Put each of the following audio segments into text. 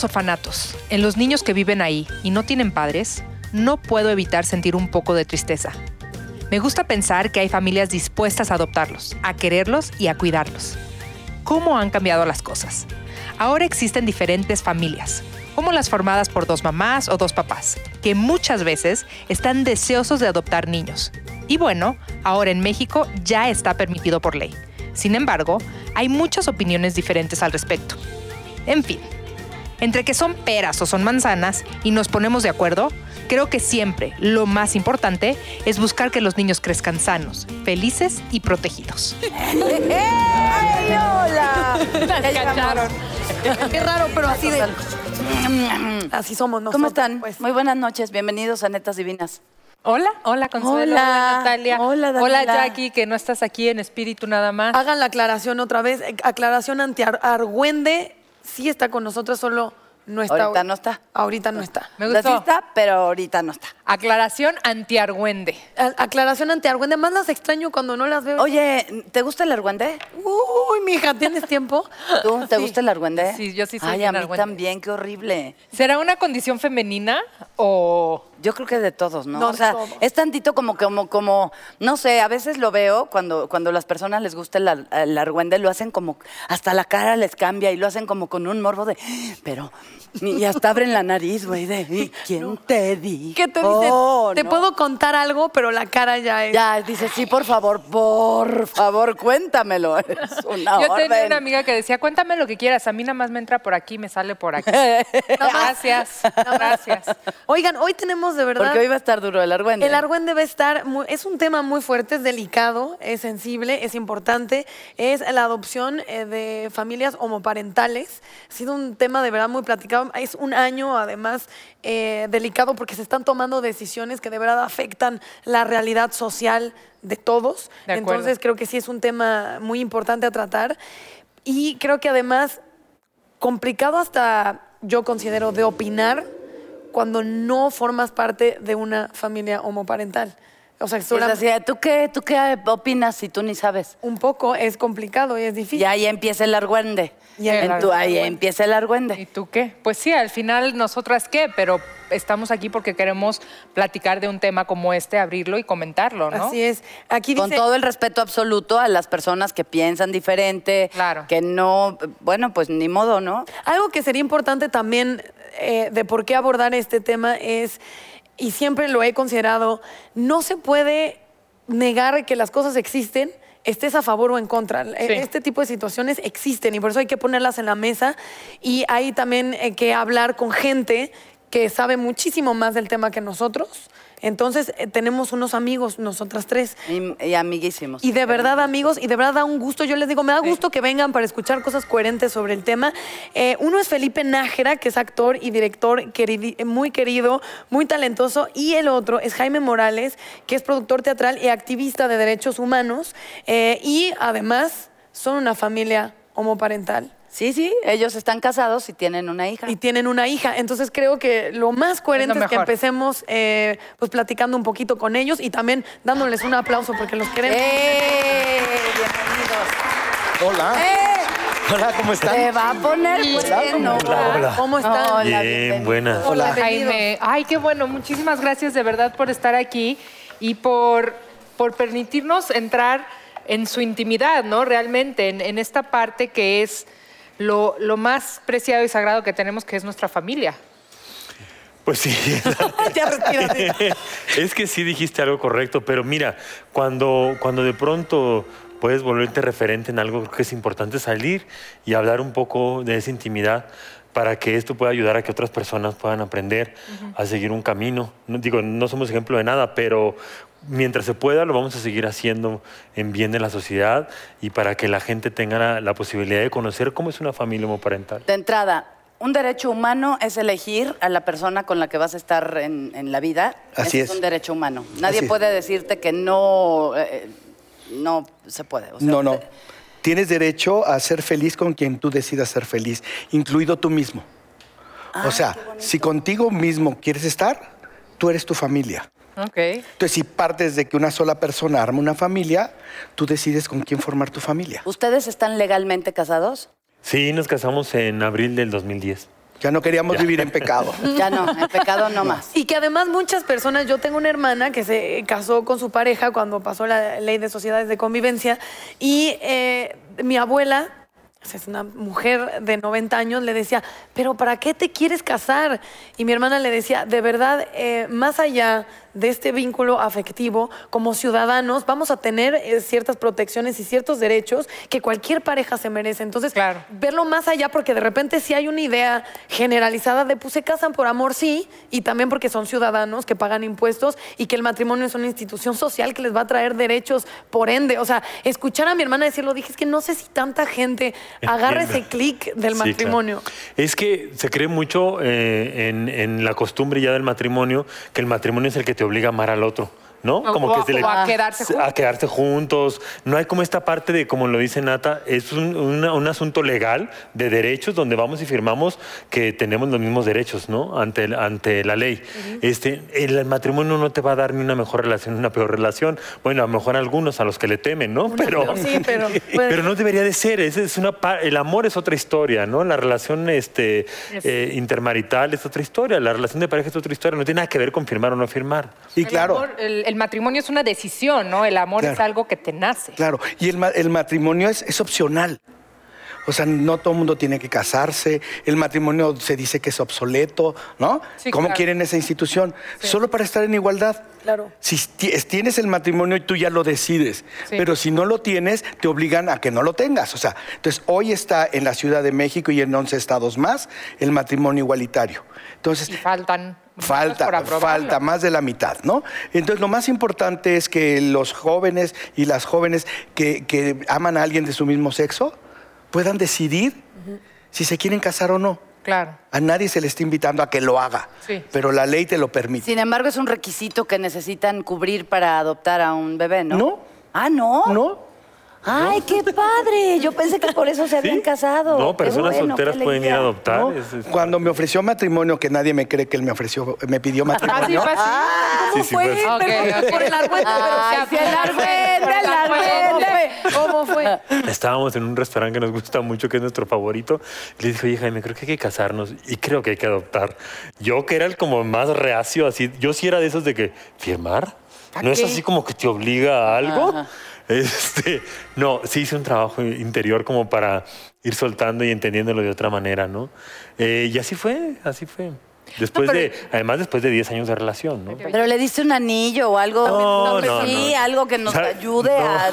Los orfanatos, en los niños que viven ahí y no tienen padres, no puedo evitar sentir un poco de tristeza. Me gusta pensar que hay familias dispuestas a adoptarlos, a quererlos y a cuidarlos. ¿Cómo han cambiado las cosas? Ahora existen diferentes familias, como las formadas por dos mamás o dos papás, que muchas veces están deseosos de adoptar niños. Y bueno, ahora en México ya está permitido por ley. Sin embargo, hay muchas opiniones diferentes al respecto. En fin, entre que son peras o son manzanas y nos ponemos de acuerdo, creo que siempre lo más importante es buscar que los niños crezcan sanos, felices y protegidos. ¡Ay, hola! Qué raro, pero así de... Así somos nosotros. ¿Cómo están? pues. Muy buenas noches, bienvenidos a Netas Divinas. Hola, hola Consuelo, Hola. hola Natalia, Hola, Daniela. Jackie, que no estás aquí en espíritu nada más. Hagan la aclaración otra vez. Aclaración ante Ar- Argüende. Sí está con nosotros, solo no está. Ahorita no está. Ahorita no está. Me O sea, gustó. sí está, pero ahorita no está. Aclaración anti-argüende. Aclaración ante Argüende. Más las extraño cuando no las veo. Oye, ¿te gusta el argüende? Uy, mija, ¿tienes tiempo? ¿Tú? ¿Te Sí. gusta el argüende? Sí, yo sí soy Ay, a mí argüende. también, qué horrible. ¿Será una condición femenina o...? Yo creo que de todos, ¿no? No, o de sea, todos. es tantito como, como, como, no sé, a veces lo veo cuando, cuando las personas les gusta el, el argüende, lo hacen como, hasta la cara les cambia y lo hacen como con un morbo de, pero, y hasta abren la nariz, güey, de, ¿y quién te dijo? ¿Qué te dice? Oh, Te no. puedo contar algo, pero la cara ya es. Ya, dice, sí, por favor, por favor, cuéntamelo. Es una Yo tenía una amiga que decía, cuéntame lo que quieras, a mí nada más me entra por aquí, me sale por aquí. gracias, gracias. Oigan, hoy tenemos de verdad. Porque hoy va a estar duro el argüende. El argüende debe estar, muy- es un tema muy fuerte, es delicado, es sensible, es importante, es la adopción eh, de familias homoparentales. Ha sido un tema de verdad muy platicado, es un año además eh, delicado porque se están tomando decisiones que de verdad afectan la realidad social de todos. De. Entonces creo que sí es un tema muy importante a tratar y creo que además complicado hasta yo considero de opinar cuando no formas parte de una familia homoparental. O sea, Es así, ¿tú qué, ¿tú qué opinas si tú ni sabes? un poco es complicado y es difícil. Y ahí empieza el argüende. Ya, En el tu- ahí argüende. empieza el ¿Y argüende. tú qué? Pues sí, al final nosotras qué, pero estamos aquí porque queremos platicar de un tema como este, abrirlo y comentarlo, ¿no? Así es. Aquí dice, Con todo el respeto absoluto a las personas que piensan diferente, Claro. que no, bueno, pues ni modo, ¿no? Algo que sería importante también eh, de por qué abordar este tema es, y siempre lo he considerado, no se puede negar que las cosas existen, estés a favor o en contra. Eh, Este tipo de situaciones existen y por eso hay que ponerlas en la mesa y hay también eh, que hablar con gente que sabe muchísimo más del tema que nosotros. Entonces, eh, tenemos unos amigos, nosotras tres, Y, y amiguísimos. y de verdad, amigos, y de verdad da un gusto. Yo les digo, me da gusto que vengan para escuchar cosas coherentes sobre el tema. Eh, uno es Felipe Nájera, que es actor y director queridi- muy querido, muy talentoso. Y el otro es Jaime Morales, que es productor teatral y activista de derechos humanos. Eh, y además son una familia homoparental. Sí, sí, ellos están casados y tienen una hija. Y tienen una hija. Entonces creo que lo más coherente Es que empecemos eh, pues platicando un poquito con ellos y también dándoles un aplauso porque los queremos. ¡Eh! Bienvenidos. Hola. ¡Eh! Hola, ¿cómo están? Se va a poner bueno. Hola, hola. ¿Cómo están? Hola, Bien, bienvenidos. buenas. Hola. Jaime. Ay, qué bueno. Muchísimas gracias de verdad por estar aquí y por, por permitirnos entrar en su intimidad, ¿no? Realmente, en, en esta parte que es lo, lo más preciado y sagrado que tenemos, que es nuestra familia. Pues sí. Es que sí dijiste algo correcto, pero mira, cuando, cuando de pronto puedes volverte referente en algo, creo que es importante salir y hablar un poco de esa intimidad para que esto pueda ayudar a que otras personas puedan aprender a seguir un camino. No, digo, no somos ejemplo de nada, pero mientras se pueda lo vamos a seguir haciendo en bien de la sociedad y para que la gente tenga la, la posibilidad de conocer cómo es una familia homoparental. De entrada, un derecho humano es elegir a la persona con la que vas a estar en, en la vida. Así Ese es. es un derecho humano. Nadie Así es. puede decirte que no, eh, no se puede. O sea, No, no. Tienes derecho a ser feliz con quien tú decidas ser feliz, incluido tú mismo. o sea, si contigo mismo quieres estar, tú eres tu familia. Ok. Entonces, si partes de que una sola persona arma una familia, tú decides con quién formar tu familia. ¿Ustedes están legalmente casados? Sí, nos casamos en abril del 2010. Ya no queríamos vivir en pecado. Ya no, en pecado no más. Y que además muchas personas, yo tengo una hermana que se casó con su pareja cuando pasó la ley de sociedades de convivencia y eh, mi abuela, es una mujer de 90 años, le decía, pero ¿para qué te quieres casar? Y mi hermana le decía, de verdad, eh, más allá de este vínculo afectivo, como ciudadanos vamos a tener eh, ciertas protecciones y ciertos derechos que cualquier pareja se merece. Entonces, Claro. verlo más allá, porque de repente sí hay una idea generalizada de pues se casan por amor, sí, y también porque son ciudadanos que pagan impuestos y que el matrimonio es una institución social que les va a traer derechos, por ende. O sea, escuchar a mi hermana decirlo, dije, es que no sé si tanta gente agarra Entiendo. ese clic del Sí, claro. matrimonio. Es que se cree mucho eh, en, en la costumbre ya del matrimonio que el matrimonio es el que te obliga a amar al otro, ¿no? O- o- o a quedarse juntos. A quedarse juntos. No hay como esta parte de, como lo dice Nata, es un, una- un asunto legal de derechos donde vamos y firmamos que tenemos los mismos derechos, ¿no? Ante, el- ante la ley. este, el matrimonio no te va a dar ni una mejor relación ni una peor relación. Bueno, a lo mejor algunos a los que le temen, ¿no? Pero, Sí, pero... pues, pero no debería de ser. Es, es una el amor es otra historia, ¿no? La relación este, eh, intermarital es otra historia. La relación de pareja es otra historia. No tiene nada que ver con firmar o no firmar. Y El claro, amor- el, el matrimonio es una decisión, ¿no? El amor es algo que te nace. claro. Y el, el matrimonio es, es opcional. O sea, no todo el mundo tiene que casarse. El matrimonio se dice que es obsoleto, ¿no? Sí, ¿Cómo claro. quieren esa institución? Solo para estar en igualdad. Claro. Si ti- tienes el matrimonio y tú ya lo decides, Sí. pero si no lo tienes, te obligan a que no lo tengas. O sea, entonces hoy está en la Ciudad de México y en 11 estados más el matrimonio igualitario. Entonces, Y faltan. Por Falta, falta más de la mitad, ¿no? Entonces lo más importante es que los jóvenes y las jóvenes que, que aman a alguien de su mismo sexo puedan decidir si se quieren casar o no. Claro. A nadie se le está invitando a que lo haga, Sí. pero la ley te lo permite. Sin embargo, es un requisito que necesitan cubrir para adoptar a un bebé, ¿no? No. Ah, ¿no? ¿No? Ay, qué padre. Yo pensé que por eso se habían ¿Sí? casado. No, personas bueno, solteras pueden ir a adoptar. ¿no? Es- es- Cuando me ofreció matrimonio, que nadie me cree que él me ofreció, me pidió Así matrimonio. fue así. ¿Cómo Sí, sí, fue? pues. Por el argüente, pero sí, el argüente, el argüente. ¿Cómo fue? Estábamos en un restaurante que nos gusta mucho, que es nuestro favorito. Le dije, oye, Jaime, creo que hay que casarnos y creo que hay que adoptar. Yo, que era el como más reacio, así, yo sí era de esos de que, ¿firmar? ¿A ¿No es así como que te obliga a algo? Ajá. Este, no, sí hice un trabajo interior como para ir soltando y entendiéndolo de otra manera, ¿no? Eh, y así fue, así fue. Después No, pero- de, además después de 10 años de relación, ¿no? Pero le diste un anillo o algo. No, no, sí, no. algo que nos O sea, ayude no. a,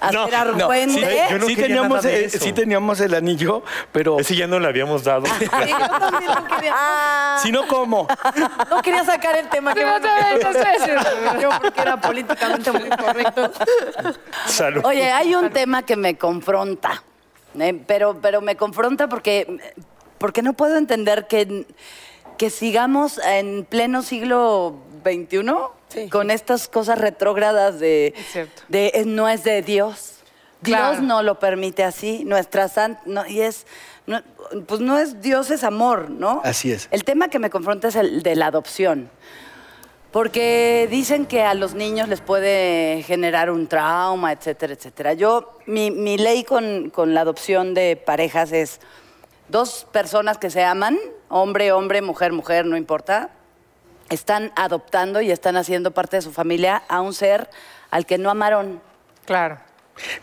a No, hacer no, argüente. sí, teníamos, eh, sí teníamos el anillo, pero Ese ya no le habíamos dado. Quería, si no, ¿cómo? no quería sacar el tema. que bueno que- yo porque era políticamente muy correcto. Salud. Oye, hay un tema que me confronta, ¿eh? pero, pero me confronta porque, porque no puedo entender que, que sigamos en pleno siglo XXI Sí. con estas cosas retrógradas de, Es de no es de Dios. Claro. Dios no lo permite así, nuestra san- no, y es, no, pues no es Dios, es amor, ¿no? Así es. El tema que me confronta es el de la adopción. Porque dicen que a los niños les puede generar un trauma, etcétera, etcétera. Yo, mi, mi ley con, con la adopción de parejas es dos personas que se aman, hombre, hombre, mujer, mujer, no importa, están adoptando y están haciendo parte de su familia a un ser al que no amaron, Claro.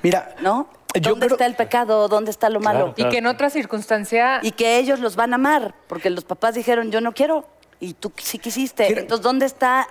Mira, ¿no? Yo ¿Dónde creo- está el pecado? ¿Dónde está lo malo? Claro. Y que en otra circunstancia. y que ellos los van a amar, porque los papás dijeron, yo no quiero, y tú sí quisiste. Quiero- Entonces, ¿dónde está?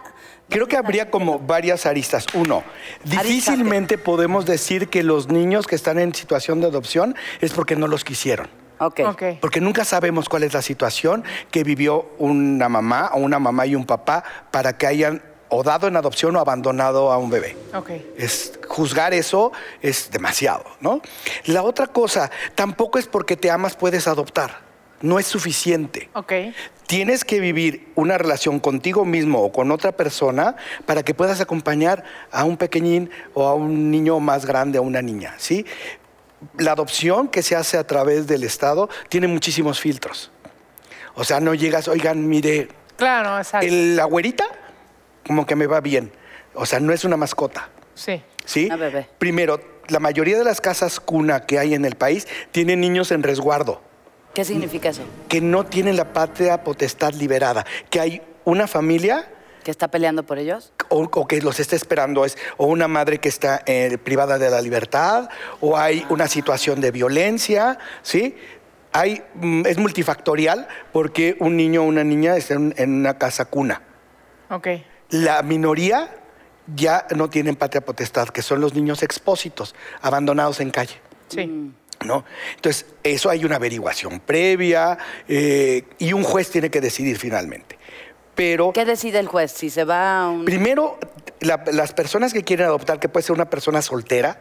Creo que habría como varias aristas. Uno, difícilmente podemos decir que los niños que están en situación de adopción es porque no los quisieron. Ok. Ok. Porque nunca sabemos cuál es la situación que vivió una mamá o una mamá y un papá para que hayan o dado en adopción o abandonado a un bebé. Ok. Es, juzgar eso es demasiado, ¿no? La otra cosa, tampoco es porque te amas puedes adoptar. No es suficiente. Ok. Tienes que vivir una relación contigo mismo o con otra persona para que puedas acompañar a un pequeñín o a un niño más grande, a una niña, ¿sí? La adopción que se hace a través del Estado tiene muchísimos filtros. O sea, no llegas, oigan, mire, Claro, exacto. el, la güerita como que me va bien. O sea, no es una mascota. Sí. ¿sí? Una bebé. Primero, la mayoría de las casas cuna que hay en el país tienen niños en resguardo, ¿Qué significa eso? que no tienen la patria potestad liberada, que hay una familia ¿Que está peleando por ellos? o, o que los está esperando es o una madre que está eh, privada de la libertad o hay una situación de violencia, ¿sí? Hay, mm, es multifactorial porque un niño o una niña está en, en una casa cuna. Ok. La minoría ya no tienen patria potestad, que son los niños expósitos, abandonados en calle. Sí. ¿no? Entonces, eso hay una averiguación previa eh, y un juez tiene que decidir finalmente. Pero ¿Qué decide el juez? Si se va a un... primero, la- las personas que quieren adoptar, que puede ser una persona soltera,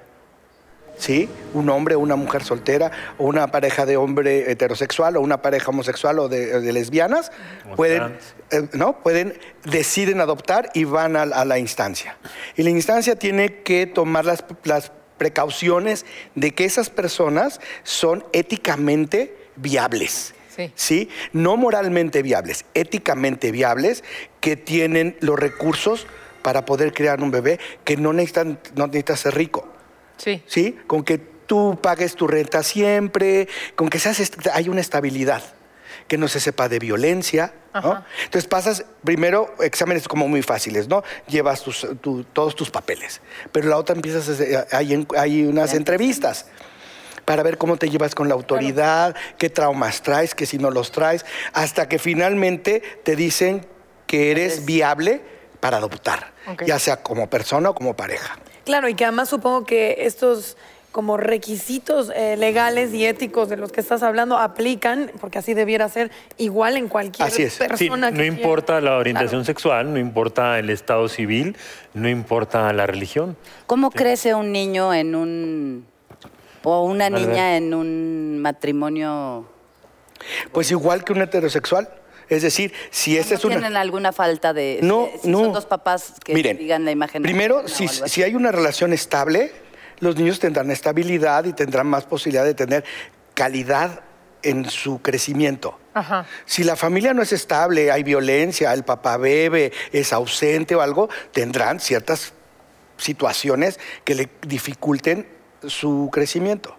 ¿sí? Un hombre o una mujer soltera, o una pareja de hombre heterosexual, o una pareja homosexual o de, de lesbianas, O pueden, eh, ¿no? Pueden, deciden adoptar y van a, a la instancia. Y la instancia tiene que tomar las, las precauciones de que esas personas son éticamente viables. Sí. ¿sí? No moralmente viables, éticamente viables, que tienen los recursos para poder crear un bebé, que no necesitan, no necesitas ser rico. Sí. ¿sí? Con que tú pagues tu renta siempre, con que seas hay una estabilidad, que no se sepa de violencia, ¿no? Entonces pasas primero exámenes como muy fáciles, ¿no? Llevas tus- tu- todos tus papeles, pero la otra empiezas, a hacer- hay, hay unas entrevistas para ver cómo te llevas con la autoridad, qué traumas traes, que si no los traes, hasta que finalmente te dicen que eres viable para adoptar, ya sea como persona o como pareja. Claro, y que además supongo que estos como requisitos eh, legales y éticos de los que estás hablando aplican, porque así debiera ser igual en cualquier Así es. Persona. Sí, que no quiera. importa la orientación Claro. sexual, no importa el estado civil, no importa la religión. ¿Cómo crece un niño en un... o una niña en un matrimonio... Pues igual que un heterosexual. Es decir, si esta ¿No es una... tienen alguna falta de... No, si no. son dos papás que Miren, digan la imagen... Primero, si, si hay una relación estable, los niños tendrán estabilidad y tendrán más posibilidad de tener calidad en su crecimiento. Ajá. Si la familia no es estable, hay violencia, el papá bebe, es ausente o algo, tendrán ciertas situaciones que le dificulten su crecimiento.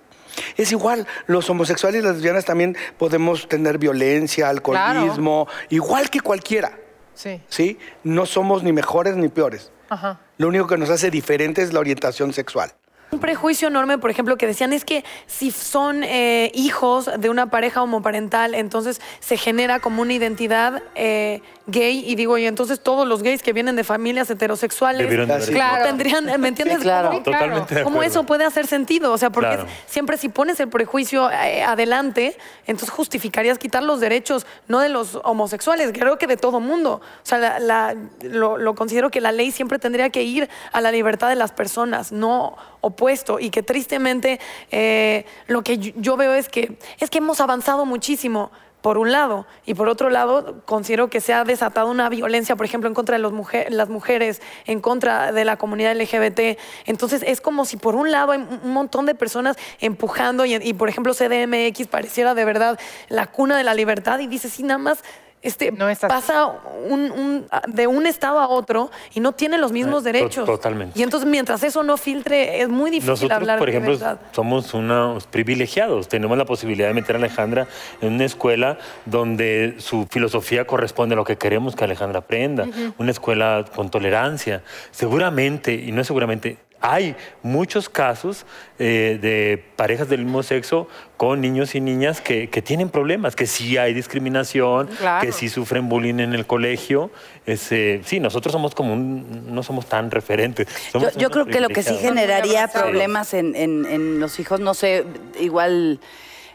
Es igual, los homosexuales y las lesbianas también podemos tener violencia, alcoholismo, igual que cualquiera. Sí. ¿sí? No somos ni mejores ni peores. Ajá. Lo único que nos hace diferente es la orientación sexual. Un prejuicio enorme, por ejemplo, que decían es que si son eh, hijos de una pareja homoparental, entonces se genera como una identidad eh, gay. Y digo, y entonces todos los gays que vienen de familias heterosexuales claro. tendrían, ¿me entiendes? Sí, claro. ¿Cómo- Totalmente ¿Cómo eso puede hacer sentido? O sea, porque Claro. es- siempre si pones el prejuicio eh, adelante, entonces justificarías quitar los derechos, no de los homosexuales, creo que de todo mundo. O sea, la- la- lo, lo considero que la ley siempre tendría que ir a la libertad de las personas, no opuesto. Y que tristemente eh, lo que yo, yo veo es que, es que hemos avanzado muchísimo. Por un lado, y por otro lado, considero que se ha desatado una violencia, por ejemplo, en contra de los mujer- las mujeres, en contra de la comunidad LGBT. Entonces, es como si por un lado hay un montón de personas empujando, y, y, por ejemplo, CDMX pareciera de verdad la cuna de la libertad, y dice, sí, nada más. Este, No es pasa un- un- de un estado a otro y no tiene los mismos Eh, derechos. totalmente. Y entonces, mientras eso no filtre, es muy difícil Nosotros, hablar por ejemplo, libertad. somos unos privilegiados. Tenemos la posibilidad de meter a Alejandra en una escuela donde su filosofía corresponde a lo que queremos que Alejandra aprenda. Una escuela con tolerancia. Seguramente, y no es seguramente, hay muchos casos eh, de parejas del mismo sexo con niños y niñas que, que tienen problemas, que sí hay discriminación, Claro. que sí sufren bullying en el colegio. Es, eh, sí, nosotros somos como un- no somos tan referentes. Yo, Somos yo creo que lo que sí generaría problemas en, en- en los hijos, no sé, igual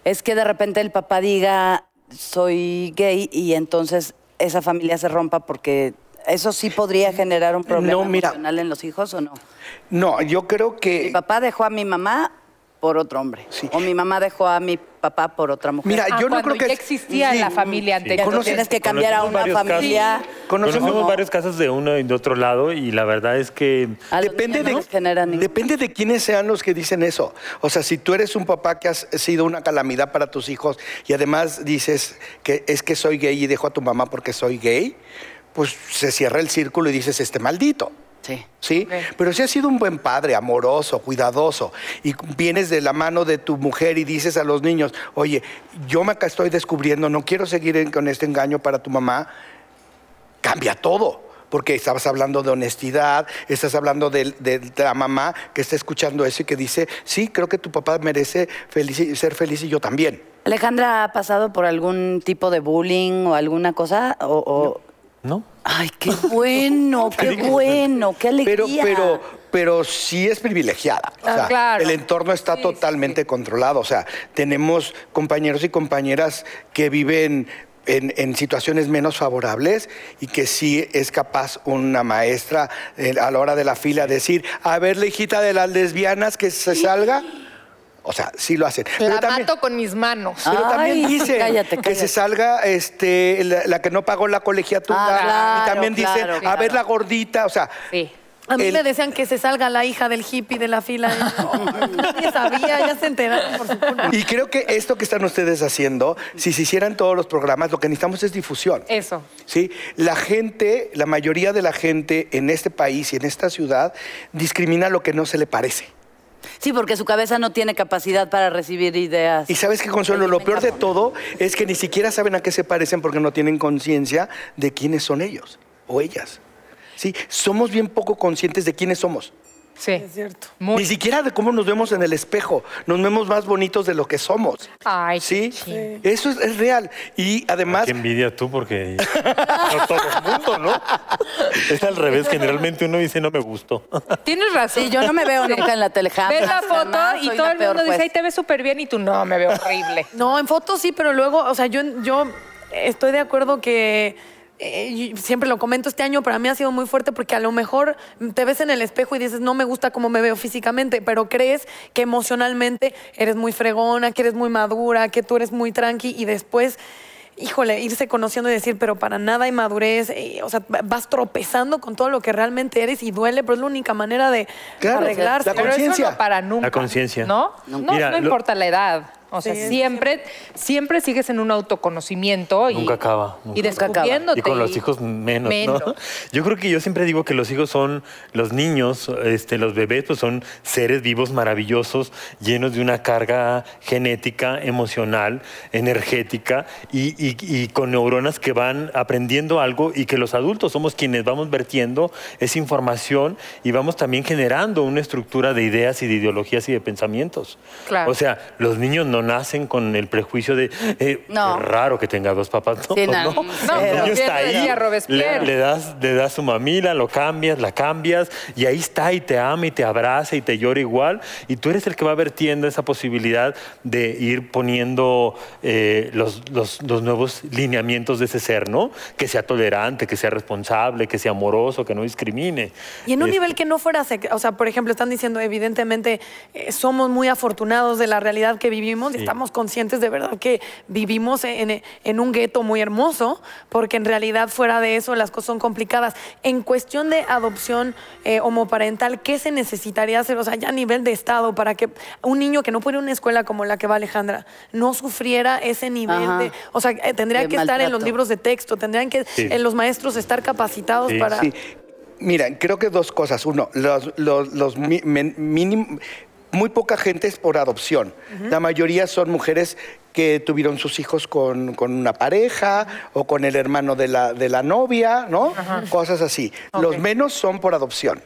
es que de repente el papá diga soy gay y entonces esa familia se rompa porque eso sí podría generar un problema No, mira. emocional en los hijos o no. No, yo creo Mi que... papá dejó a mi mamá por otro hombre Sí. o mi mamá dejó a mi papá por otra mujer. Mira, Ah, yo no creo que... ya existía Sí. la familia Entonces anterior. Conoces- tienes que cambiar a una varios casos. familia. Conocemos- varios casos de uno y de otro lado y la verdad es que Depende niños de, no depende de quiénes sean los que dicen eso. O sea, si tú eres un papá que has sido una calamidad para tus hijos y además dices que es que soy gay y dejo a tu mamá porque soy gay, pues se cierra el círculo y dices, este maldito. Sí. ¿Sí? Pero si has sido un buen padre, amoroso, cuidadoso, y vienes de la mano de tu mujer y dices a los niños, oye, yo me acá estoy descubriendo, no quiero seguir con este engaño para tu mamá, cambia todo. Porque estabas hablando de honestidad, estás hablando de, de- de la mamá que está escuchando eso y que dice, sí, creo que tu papá merece felici- ser feliz y yo también. Alejandra ha pasado por algún tipo de bullying o alguna cosa o, o- ¿No? ay qué bueno qué bueno qué Pero, alegría pero, pero sí es privilegiada. O Ah, sea, claro. El entorno está Sí, totalmente controlado. O sea, tenemos compañeros y compañeras que viven en, en situaciones menos favorables y que sí es capaz una maestra eh, a la hora de la fila decir, a ver, la hijita de las lesbianas que se salga. O sea, sí lo hacen. La también- mato con mis manos. pero también dicen cállate, que cállate. se salga este, la, la que no pagó la colegiatura. Ah, claro, y también dicen, claro, a ver la gordita. O sea, Sí. A mí El- me decían que se salga la hija del hippie de la fila. Nadie sabía, ya se enteraron por su culpa. Y creo que esto que están ustedes haciendo, si se hicieran todos los programas, lo que necesitamos es difusión. Eso. ¿sí? La gente, la mayoría de la gente en este país y en esta ciudad discrimina lo que no se le parece. Sí porque su cabeza no tiene capacidad para recibir ideas Y sabes qué, Consuelo, lo peor de todo es que ni siquiera saben a qué se parecen porque no tienen conciencia de quiénes son ellos o ellas. Sí, somos bien poco conscientes de quiénes somos. Sí. Es cierto. Muy. Ni siquiera de cómo nos vemos en el espejo. Nos vemos más bonitos de lo que somos. Ay, ¿Sí? Eso es, es real. Y además, Qué envidia tú, porque no todo el mundo, ¿no? Es al revés. Generalmente uno dice, no me gustó. Tienes razón. sí yo no me veo nunca en la tele jamás, Ves la foto jamás, y todo el mundo dice, ay, te ves súper bien y tú, no, me veo horrible. No, en fotos sí, pero luego, o sea, yo, yo estoy de acuerdo que eh, siempre lo comento este año, para mí ha sido muy fuerte porque a lo mejor te ves en el espejo y dices, no me gusta cómo me veo físicamente, pero crees que emocionalmente eres muy fregona, que eres muy madura, que tú eres muy tranqui y después... Híjole, irse conociendo y decir, pero para nada hay madurez, eh, o sea, vas tropezando con todo lo que realmente eres y duele, pero es la única manera de Claro, arreglarse. la conciencia. no para nunca. La conciencia. ¿No? No, Mira, no lo- importa la edad. O sea, Sí, siempre, siempre sigues en un autoconocimiento y, Nunca acaba, nunca y descubriéndote. Y con los hijos menos, Menos. ¿no? Yo creo que yo siempre digo que los hijos son, los niños, este, los bebés, pues son seres vivos maravillosos, llenos de una carga genética, emocional, energética y, y- y con neuronas que van aprendiendo algo y que los adultos somos quienes vamos vertiendo esa información y vamos también generando una estructura de ideas y de ideologías y de pensamientos. Claro. O sea, los niños no nacen con el prejuicio de, eh, No. qué raro que tenga dos papás. No, Sí, no. no. No, el niño está ahí, le, le das, le das su mamila, lo cambias, la cambias y ahí está y te ama y te abraza y te llora igual y tú eres el que va vertiendo esa posibilidad de ir poniendo eh, los, los- los nuevos lineamientos de ese ser, ¿no? Que sea tolerante, que sea responsable, que sea amoroso, que no discrimine. Y en un Este, nivel que no fuera, o sea, por ejemplo, están diciendo, evidentemente, eh, somos muy afortunados de la realidad que vivimos Sí. estamos conscientes de verdad que vivimos en, en un gueto muy hermoso, porque en realidad fuera de eso las cosas son complicadas. En cuestión de adopción eh, homoparental, ¿qué se necesitaría hacer, o sea, ya a nivel de Estado, para que un niño que no puede ir a una escuela como la que va Alejandra no sufriera ese nivel Ajá. de, o sea, eh, tendría De que estar en los libros de texto, tendrían que Sí. eh, los maestros estar capacitados Sí, para... Sí. Mira, creo que dos cosas. Uno, los, los- los mi- men- muy poca gente es por adopción. La mayoría son mujeres que tuvieron sus hijos con, con una pareja o con el hermano de la, de la novia, ¿no? Cosas así. Los menos son por adopción.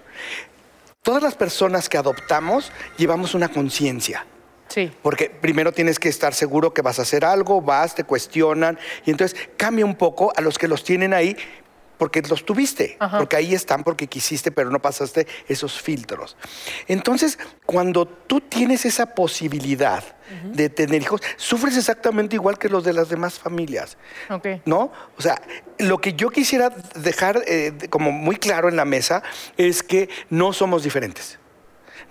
Todas las personas que adoptamos llevamos una conciencia. Sí. Porque primero tienes que estar seguro que vas a hacer algo, vas, te cuestionan, y entonces cambia un poco a los que los tienen ahí porque los tuviste, porque ahí están porque quisiste, pero no pasaste esos filtros. Entonces, cuando tú tienes esa posibilidad de tener hijos, sufres exactamente igual que los de las demás familias. Ok. ¿No? O sea, lo que yo quisiera dejar eh, como muy claro en la mesa es que no somos diferentes.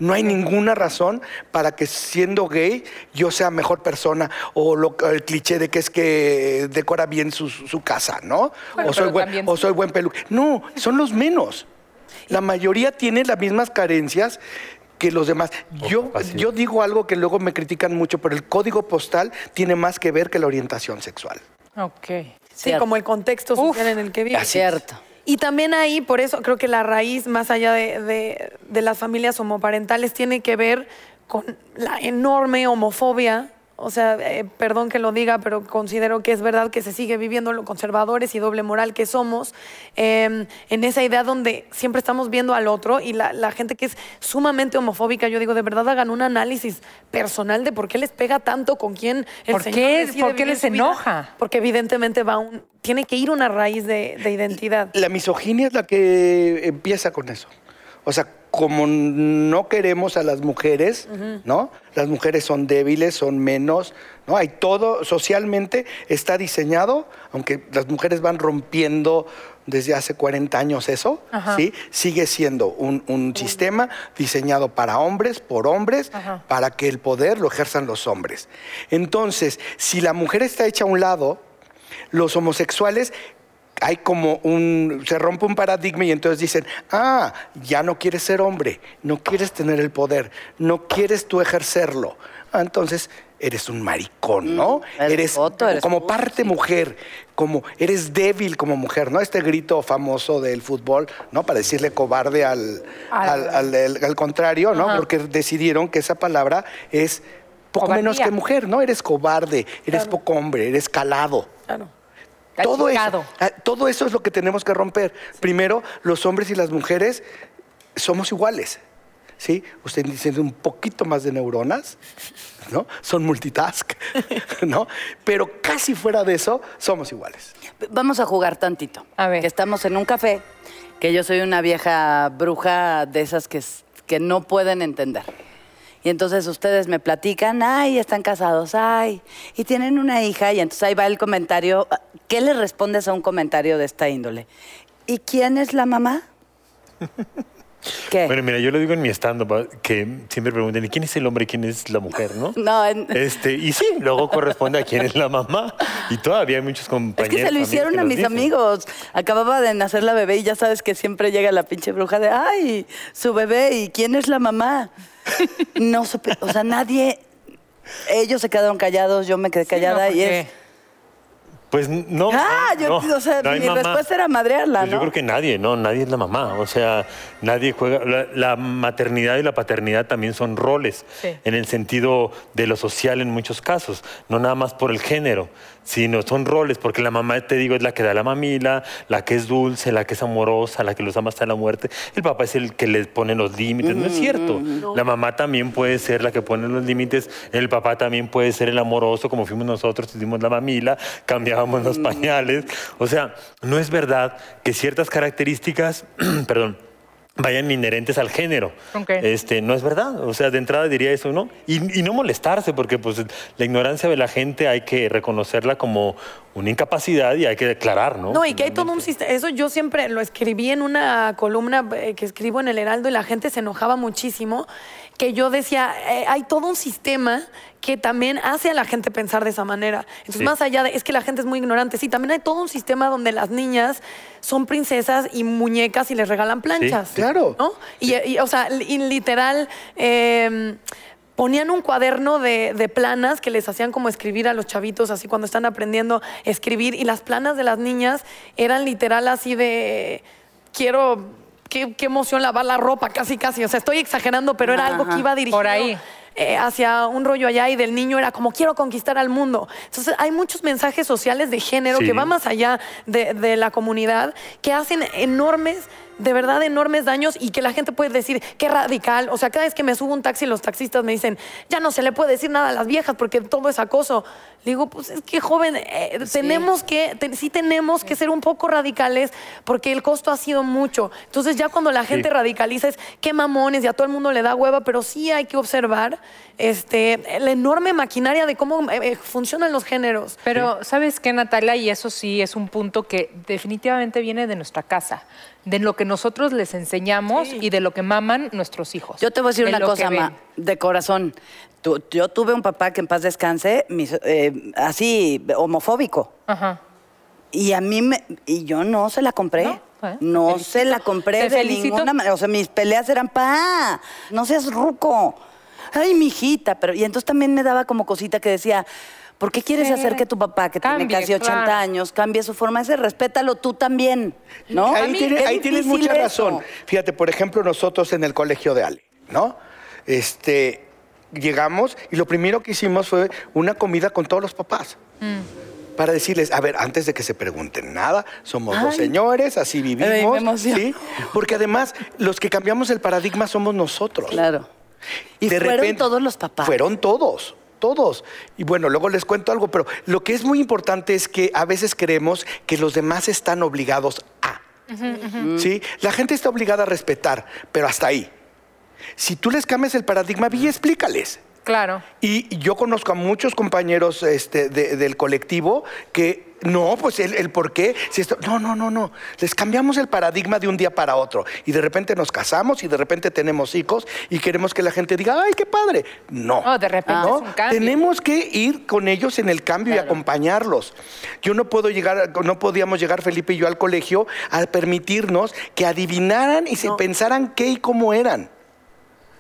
No hay ninguna razón para que siendo gay yo sea mejor persona o lo- el cliché de que es que decora bien su, su casa, ¿no? Bueno, o, soy buen, también- o soy buen peluque. No, son los menos. La mayoría tiene las mismas carencias que los demás. Yo, capacidad. yo digo algo que luego me critican mucho, pero el código postal tiene más que ver que la orientación sexual. Ok. Sí, Cierto. como el contexto social en el que vive. Cierto. Y también ahí, por eso creo que la raíz, más allá de, de- las familias homoparentales, tiene que ver con la enorme homofobia. O sea, eh, perdón que lo diga, pero considero que es verdad que se sigue viviendo lo conservadores y doble moral que somos, eh, en esa idea donde siempre estamos viendo al otro y la, la gente que es sumamente homofóbica, yo digo, de verdad hagan un análisis personal de por qué les pega tanto con quién el ¿Por Señor qué? ¿Por qué les enoja? Porque evidentemente va un, tiene que ir una raíz de, de identidad. La misoginia es la que empieza con eso. O sea, como no queremos a las mujeres, ¿no? Las mujeres son débiles, son menos, ¿no? Hay todo, socialmente está diseñado, aunque las mujeres van rompiendo desde hace 40 años eso, Ajá. ¿sí? Sigue siendo un, un sistema diseñado para hombres, por hombres, Ajá. para que el poder lo ejerzan los hombres. Entonces, si la mujer está hecha a un lado, los homosexuales hay como un, se rompe un paradigma y entonces dicen, ah, ya no quieres ser hombre, no quieres tener el poder, no quieres tú ejercerlo. Ah, entonces eres un maricón, ¿no? Mm, eres como parte mujer, como eres débil como mujer, ¿no? Este grito famoso del fútbol, ¿no? Para decirle cobarde al, al, al- al- al contrario, ¿no? Ajá. Porque decidieron que esa palabra es poco Cobardía. menos que mujer, ¿no? Eres cobarde, eres poco hombre, eres calado. Claro. Todo eso, Achicado. ah, todo eso es lo que tenemos que romper. Primero, los hombres y las mujeres somos iguales. ¿Sí? Usted dice un poquito más de neuronas, ¿no? Son multitask, ¿no? Pero casi fuera de eso, somos iguales. Vamos a jugar tantito. A ver. Que estamos en un café, que yo soy una vieja bruja de esas que, que no pueden entender. Y entonces ustedes me platican, ay, están casados, ay, y tienen una hija, y entonces ahí va el comentario. ¿Qué le respondes a un comentario de esta índole? ¿Y quién es la mamá? ¿Qué? Bueno, mira, yo lo digo en mi stand-up, que siempre preguntan, ¿y quién es el hombre y quién es la mujer, no? no, en- Este, y sí, luego corresponde a quién es la mamá. Y todavía hay muchos Es compañeros. que se lo hicieron a mis dicen. amigos. Acababa de nacer la bebé y ya sabes que siempre llega la pinche bruja de, ay, su bebé, ¿y quién es la mamá? No supe, o sea, nadie, ellos se quedaron callados, yo me quedé callada no, y es, Pues no. ah, yo, no, o sea, no mi mamá. respuesta era madrearla, Pues. Yo creo que nadie, no, nadie es la mamá. O sea, nadie juega. La, la maternidad y la paternidad también son roles, Sí. en el sentido de lo social en muchos casos, no nada más por el género, sino son roles, porque la mamá, te digo, es la que da la mamila, la que es dulce, la que es amorosa, la que los ama hasta la muerte. El papá es el que les pone los límites, no es cierto. La mamá también puede ser la que pone los límites, el papá también puede ser el amoroso, como fuimos nosotros, dimos la mamila, cambiábamos los pañales. O sea, no es verdad que ciertas características, perdón, vayan inherentes al género. Este, no es verdad. O sea, de entrada diría eso, ¿no? Y, y no molestarse, porque pues la ignorancia de la gente hay que reconocerla como una incapacidad y hay que declarar, ¿no? No, y que hay todo un sistema. Eso yo siempre lo escribí en una columna eh, que escribo en El Heraldo y la gente se enojaba muchísimo. Que yo decía, eh, hay todo un sistema que también hace a la gente pensar de esa manera. Entonces, Sí. más allá de, es que la gente es muy ignorante, sí, también hay todo un sistema donde las niñas son princesas y muñecas y les regalan planchas. Sí, claro. ¿no? Y, y, o sea, y literal, eh, ponían un cuaderno de, de planas que les hacían como escribir a los chavitos, así cuando están aprendiendo a escribir, y las planas de las niñas eran literal así de, quiero, qué, qué emoción lavar la ropa, casi, casi. O sea, estoy exagerando, pero era algo que iba dirigido Por ahí. Eh, hacia un rollo allá y del niño era como quiero conquistar al mundo. Entonces hay muchos mensajes sociales de género Sí. que van más allá de, de la comunidad que hacen enormes, de verdad enormes daños y que la gente puede decir qué radical. O sea, cada vez que me subo un taxi los taxistas me dicen ya no se le puede decir nada a las viejas porque todo es acoso. Le digo, pues es que joven, eh, tenemos que, te- sí tenemos que ser un poco radicales porque el costo ha sido mucho. Entonces ya cuando la gente Sí. radicaliza es qué mamones y a todo el mundo le da hueva, pero sí hay que observar este, la enorme maquinaria de cómo eh, eh, funcionan los géneros. Pero, ¿sabes qué, Natalia? Y eso sí es un punto que definitivamente viene de nuestra casa, de lo que nosotros les enseñamos Sí. y de lo que maman nuestros hijos. Yo te voy a decir de una cosa, ma, de corazón. Yo tuve un papá que en paz descanse, mis- eh, así, homofóbico. Ajá. Y a mí me, y yo no se la compré. No, eh, No, te felicito. se la compré de felicito. ninguna manera. O sea, mis peleas eran pa, no seas ruco. Ay, mijita, pero y entonces también me daba como cosita que decía, ¿Por qué quieres Sí. hacer que tu papá, que Cambie, tiene casi 80 claro. años, cambie su forma de ser? Respétalo tú también, ¿no? Ahí, Qué tiene- ahí tienes mucha eso. razón. Fíjate, por ejemplo, nosotros en el colegio de Ale, ¿no? Este, llegamos y lo primero que hicimos fue una comida con todos los papás. Para decirles, a ver, antes de que se pregunten nada, somos dos señores, así Ay, me vivimos. ¿sí? Porque además, los que cambiamos el paradigma somos nosotros. Claro. Y de fueron repente- todos los papás. Fueron todos, todos. Y bueno, luego les cuento algo, pero lo que es muy importante es que a veces creemos que los demás están obligados a. ¿Sí? La gente está obligada a respetar, pero hasta ahí. Si tú les cambias el paradigma, vi y explícales. Claro. Y yo conozco a muchos compañeros este, de- del colectivo que no, pues el, el por qué. Si esto, no, no, no, no. Les cambiamos el paradigma de un día para otro. Y de repente nos casamos y de repente tenemos hijos y queremos que la gente diga, ¡ay, qué padre! No. No, de repente ¿no? es un cambio. Tenemos que ir con ellos en el cambio y acompañarlos. Yo no puedo llegar, no podíamos llegar Felipe y yo al colegio a permitirnos que adivinaran y se pensaran qué y cómo eran.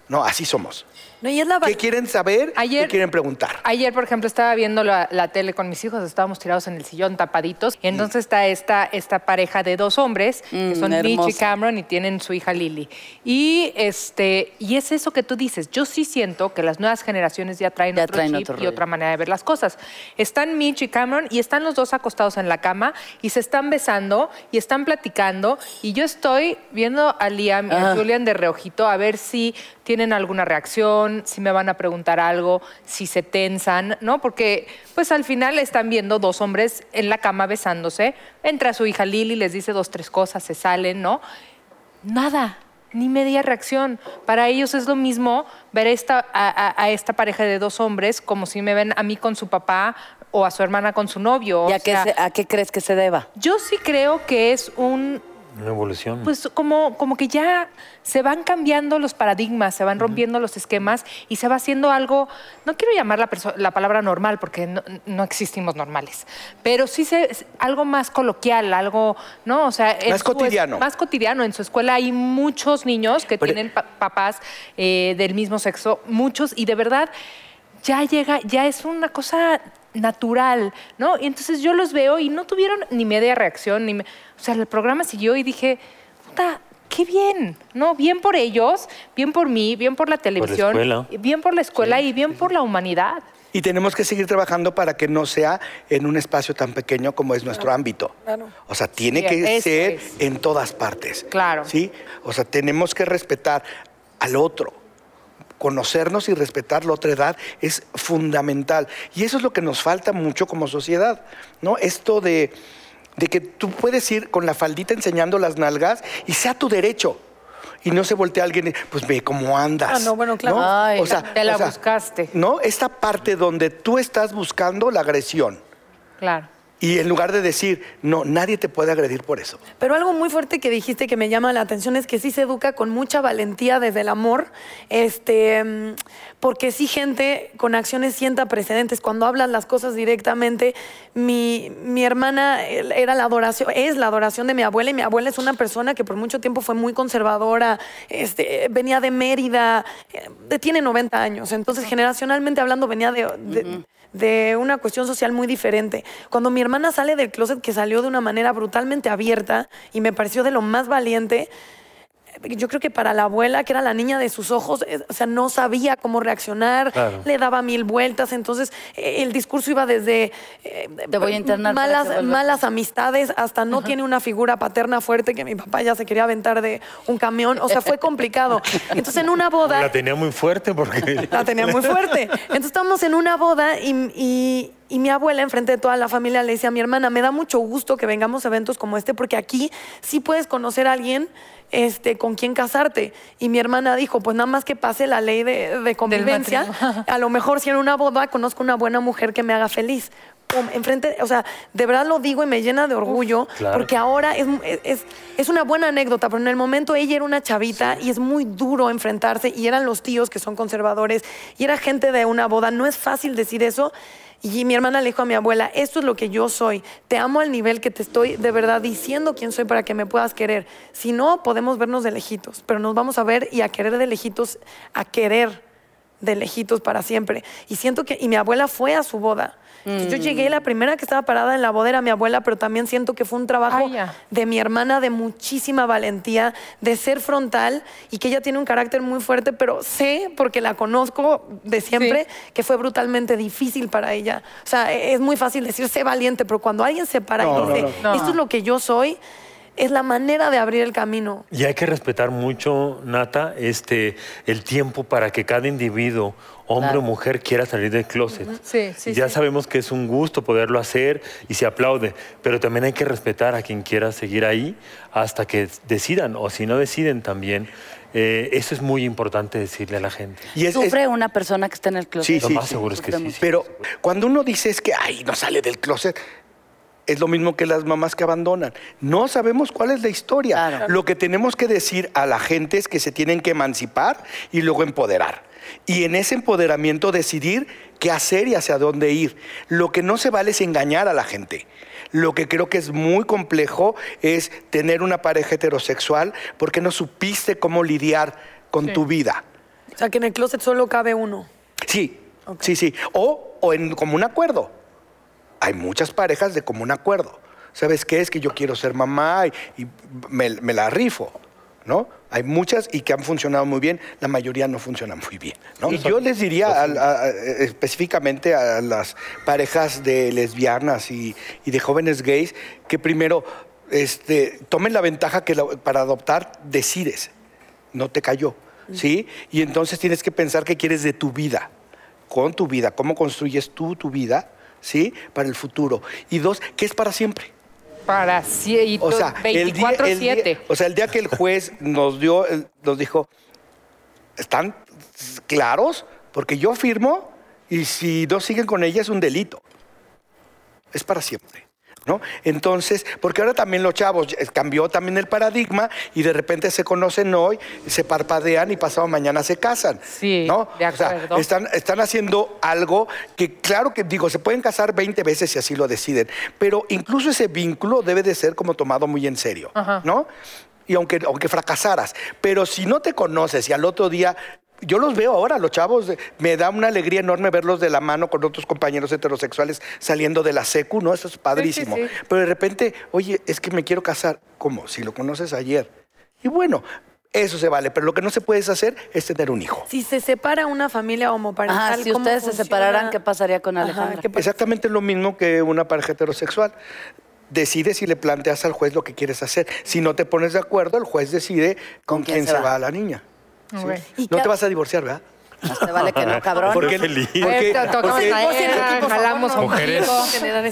No, así somos. No, y es la ¿Qué quieren saber? Ayer- ¿Qué quieren preguntar? Ayer, por ejemplo, estaba viendo la, la tele con mis hijos, estábamos tirados en el sillón tapaditos, y entonces está esta, esta pareja de dos hombres, que Mm, son Mitch y. Cameron, y tienen su hija Lily. Y, este, y es eso que tú dices, yo sí siento que las nuevas generaciones ya traen Ya otro traen chip otro y rollo. otra manera de ver las cosas. Están Mitch y Cameron, y están los dos acostados en la cama, y se están besando, y están platicando, y yo estoy viendo a Liam y a Ah. Julian de reojito a ver si tienen alguna reacción, si me van a preguntar algo, si se tensan, ¿no? Porque pues al final están viendo dos hombres en la cama besándose, entra su hija Lily, les dice dos, tres cosas, se salen, ¿no? Nada, ni media reacción. Para ellos es lo mismo ver esta, a, esta pareja de dos hombres como si me ven a mí con su papá o a su hermana con su novio. ¿Y o a qué, sea, se- a qué crees que se deba? yo sí creo que es un Una evolución. pues como, como que ya se van cambiando los paradigmas, se van rompiendo los esquemas y se va haciendo algo, no quiero llamar la, la palabra normal porque no, no existimos normales, pero sí se, es algo más coloquial, algo, ¿no? O sea, Más es- cotidiano. más cotidiano. En su escuela hay muchos niños que Pero- tienen pa- papás eh, del mismo sexo, muchos, y de verdad ya llega, ya es una cosa natural, ¿no? Y entonces yo los veo y no tuvieron ni media reacción, ni me- o sea, el programa siguió y dije, puta, qué bien, ¿no? Bien por ellos, bien por mí, bien por la televisión, escuela. bien por la escuela y bien por la humanidad. Y tenemos que seguir trabajando para que no sea en un espacio tan pequeño como es nuestro ámbito. Claro. O sea, tiene Sí, que ser es. en todas partes. Claro. ¿Sí? O sea, tenemos que respetar al otro. Conocernos y respetar la otra edad es fundamental. Y eso es lo que nos falta mucho como sociedad, ¿no? Esto de, de que tú puedes ir con la faldita enseñando las nalgas y sea tu derecho. Y no se voltea alguien, y, pues ve cómo andas. Ah, no, bueno, claro. Ay, o sea, te la o sea, buscaste. ¿No? Esta parte donde tú estás buscando la agresión. Claro. Y en lugar de decir, no, nadie te puede agredir por eso. Pero algo muy fuerte que dijiste que me llama la atención es que sí se educa con mucha valentía desde el amor, este, porque sí gente con acciones sienta precedentes. Cuando hablan las cosas directamente, mi, mi hermana era la adoración, es la adoración de mi abuela y mi abuela es una persona que por mucho tiempo fue muy conservadora, este, venía de Mérida, eh, tiene 90 años, entonces generacionalmente hablando venía de- de de una cuestión social muy diferente. Cuando mi hermana sale del closet, que salió de una manera brutalmente abierta y me pareció de lo más valiente, yo creo que para la abuela, que era la niña de sus ojos, eh, o sea, no sabía cómo reaccionar, Claro. le daba mil vueltas, entonces eh, el discurso iba desde eh, Te voy a internar malas, malas amistades hasta no tiene una figura paterna fuerte que mi papá ya se quería aventar de un camión, o sea, fue complicado. Entonces en una boda... La tenía muy fuerte porque... La tenía muy fuerte. Entonces estábamos en una boda y, y- y mi abuela, enfrente de toda la familia, le decía a mi hermana, me da mucho gusto que vengamos a eventos como este, porque aquí sí puedes conocer a alguien este, con quien casarte. Y mi hermana dijo, pues nada más que pase la ley de, de convivencia, a lo mejor si en una boda conozco una buena mujer que me haga feliz. Pum, enfrente, o sea, de verdad lo digo y me llena de orgullo, claro. porque ahora es, es, es una buena anécdota, pero en el momento ella era una chavita y es muy duro enfrentarse y eran los tíos que son conservadores y era gente de una boda. No es fácil decir eso. Y mi hermana le dijo a mi abuela, esto es lo que yo soy, te amo al nivel que te estoy de verdad diciendo quién soy para que me puedas querer. Si no, podemos vernos de lejitos, pero nos vamos a ver y a querer de lejitos, a querer, de lejitos para siempre. Y siento que, y mi abuela fue a su boda. Yo llegué, la primera que estaba parada en la boda era mi abuela, pero también siento que fue un trabajo Ay, de mi hermana de muchísima valentía, de ser frontal y que ella tiene un carácter muy fuerte, pero sé, porque la conozco de siempre, que fue brutalmente difícil para ella. O sea, e- es muy fácil decir sé valiente, pero cuando alguien se para No, y dice, no, no. esto es lo que yo soy, es la manera de abrir el camino. Y hay que respetar mucho, Nata, este, el tiempo para que cada individuo, hombre Claro. o mujer, quiera salir del closet. Sí, sí, ya sí. sabemos que es un gusto poderlo hacer y se aplaude, pero también hay que respetar a quien quiera seguir ahí hasta que decidan, o si no deciden también. eh, eso es muy importante decirle a la gente. Y es- es- ¿Sufre una persona que está en el closet? Sí, Lo sí, más sí. seguro es que sí. sí. Pero cuando uno dice es que, ay, no sale del closet, es lo mismo que las mamás que abandonan. No sabemos cuál es la historia. Claro. Lo que tenemos que decir a la gente es que se tienen que emancipar y luego empoderar. Y en ese empoderamiento decidir qué hacer y hacia dónde ir. Lo que no se vale es engañar a la gente. Lo que creo que es muy complejo es tener una pareja heterosexual porque no supiste cómo lidiar con tu vida. O sea, que en el closet solo cabe uno. Sí, sí, sí. O, o en común acuerdo. Hay muchas parejas de común acuerdo. ¿Sabes qué? Es que yo quiero ser mamá y, y me, me la rifo, ¿no? Hay muchas y que han funcionado muy bien, la mayoría no funcionan muy bien, ¿no? Y yo les diría al- a- a- específicamente a las parejas de lesbianas y, y de jóvenes gays que primero este, tomen la ventaja que la- para adoptar decides no te cayó, ¿sí? Y entonces tienes que pensar qué quieres de tu vida, con tu vida, cómo construyes tú tu vida, ¿sí? Para el futuro. Y dos, ¿qué es para siempre? Para y O sea, el día, el día- 24-7. o sea, el día que el juez nos dio, nos dijo, ¿están claros? Porque yo firmo y si no siguen con ella es un delito. Es para siempre. ¿No? Entonces, porque ahora también los chavos, eh, cambió también el paradigma y de repente se conocen hoy, se parpadean y pasado mañana se casan. Sí, ¿no? de O sea, acuerdo. están, están haciendo algo que, claro que digo, se pueden casar 20 veces si así lo deciden, pero incluso ese vínculo debe de ser como tomado muy en serio, ¿no? Y aunque, aunque fracasaras, pero si no te conoces y al otro día... Yo los veo ahora, los chavos, me da una alegría enorme verlos de la mano con otros compañeros heterosexuales saliendo de la secu, ¿no? Eso es padrísimo. sí. Pero de repente, oye, es que me quiero casar. ¿Cómo? Si lo conoces ayer. Y bueno, eso se vale, pero lo que no se puede hacer es tener un hijo. Si se separa una familia homoparental, Ajá, si ¿cómo ustedes se separaran, ¿qué pasaría con Alejandra? Exactamente lo mismo que una pareja heterosexual. Decides y le planteas al juez lo que quieres hacer. Si no te pones de acuerdo, el juez decide con, quién, se va? la niña. ¿Sí? Ok. ¿Y No te vas a divorciar, ¿verdad? Más te vale que no, cabrón. Porque, feliz. porque- tocamos porque- jalamos un Mujeres,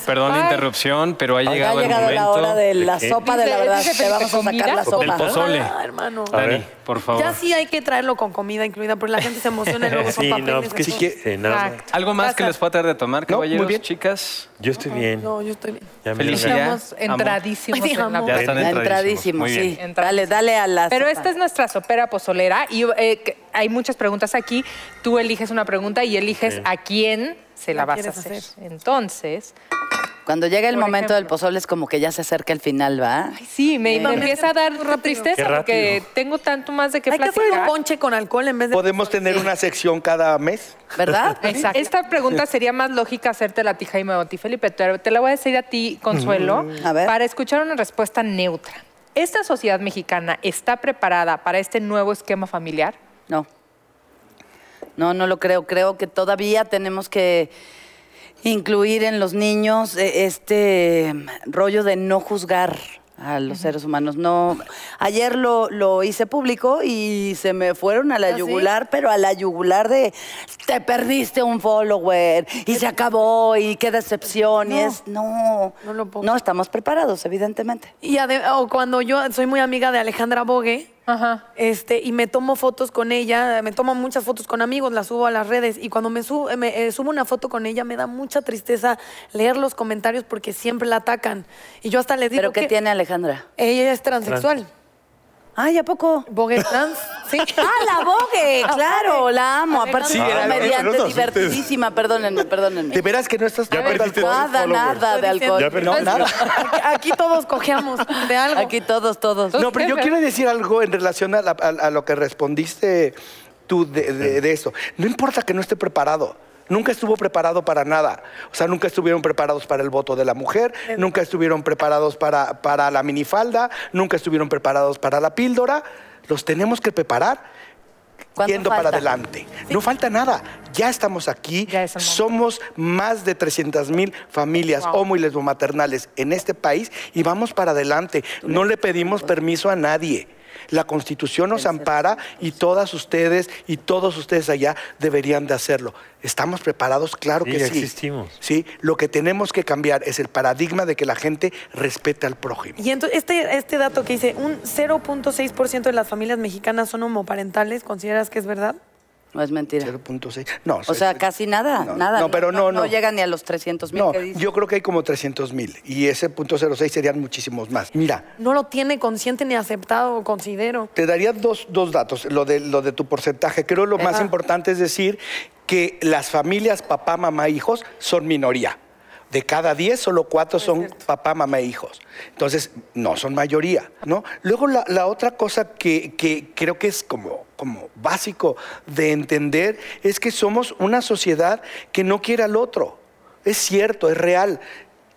perdón la interrupción, pero ha llegado ha el llegado la momento hora de la sopa de la verdad. Te vamos a sacar la sopa. del pozole. Ah, hermano. A ver. Dani, por favor. Ya sí hay que traerlo con comida incluida, porque la gente se emociona y luego son Sí, papeles. no, pues que sí, nada más. Exacto. ¿Algo más que les pueda traer de tomar, No, muy caballeros, bien. chicas? Yo estoy bien. No, yo estoy bien. Ya me Felicidad. Estamos entradísimos Ay, en la. Ya están Entradísimo, entradísimos. Muy sí. bien. Dale, dale a la Pero sopa. esta es nuestra sopera pozolera y eh, que hay muchas preguntas aquí. Tú eliges una pregunta y eliges a quién se la, La vas a hacer. Entonces, Cuando llega el Por momento del pozole es como que ya se acerca el final, ¿va? ay, sí, me, me empieza a dar tristeza porque tengo tanto más de qué Hay que hacer un platicar. ponche con alcohol en vez de... ¿Podemos tener una sección cada mes? ¿Verdad? Exacto. Esta pregunta sería más lógica hacerte la tija y me ti, Felipe. Te, te la voy a decir a ti, Consuelo, A ver. para escuchar una respuesta neutra. ¿Esta sociedad mexicana está preparada para este nuevo esquema familiar? No. No, no lo creo. Creo que todavía tenemos que incluir en los niños eh, este rollo de no juzgar a los seres humanos. No, ayer lo, lo hice público y se me fueron a la ¿Ah, sí? yugular, pero a la yugular de te perdiste un follower y se acabó y qué decepción y No. es no, No lo puedo no estamos preparados, evidentemente. Y o cuando yo soy muy amiga de Alejandra Bogue, Ajá. este, y me tomo fotos con ella, me tomo muchas fotos con amigos, las subo a las redes, y cuando me, subo, me eh, subo una foto con ella me da mucha tristeza leer los comentarios porque siempre la atacan. Y yo hasta les digo ¿Pero qué que tiene Alejandra? ella es transexual. Ay, ¿a poco? Bogue es trans, sí. Ah, la Vogue, claro, la amo. Aparte, Sí, una comediante divertidísima, perdónenme, perdónenme. De veras que no estás Ya perdiste Nada, nada de alcohol. Ya perdiste. No, nada. Aquí, todos cojeamos de algo. Aquí todos, todos. No, pero yo quiero decir algo en relación a, la- a- a lo que respondiste tú de, de- de eso. No importa que no esté preparado. Nunca estuvo preparado para nada. O sea, nunca estuvieron preparados para el voto de la mujer, nunca estuvieron preparados para, para la minifalda, nunca estuvieron preparados para la píldora. Los tenemos que preparar ¿Cuánto yendo para adelante. No falta nada. Ya estamos aquí. Ya es. Somos más de 300 mil familias homo y lesbomaternales en este país y vamos para adelante. No le pedimos permiso a nadie. La Constitución nos ampara y todas ustedes y todos ustedes allá deberían de hacerlo. ¿Estamos preparados? Claro Sí, que sí. existimos. Sí, lo que tenemos que cambiar es el paradigma de que la gente respete al prójimo. Y entonces, este, este dato que dice, un 0.6% de las familias mexicanas son homoparentales, ¿consideras que es verdad? No es mentira. 0.6. No, O sea, casi nada, no, nada. No, pero no, no. No llega ni a los 300 mil No, que dice. yo creo que hay como 300 mil y ese punto 06 serían muchísimos más. Mira, No lo tiene consciente ni aceptado, considero. te daría dos, dos datos, lo de, lo de tu porcentaje. Creo lo más importante es decir que las familias papá, mamá, hijos son minoría. De cada 10, solo cuatro son papá, mamá e hijos. Entonces, no son mayoría, ¿no? Luego, la, la otra cosa que, que creo que es como, como básico de entender es que somos una sociedad que no quiere al otro. Es cierto, es real.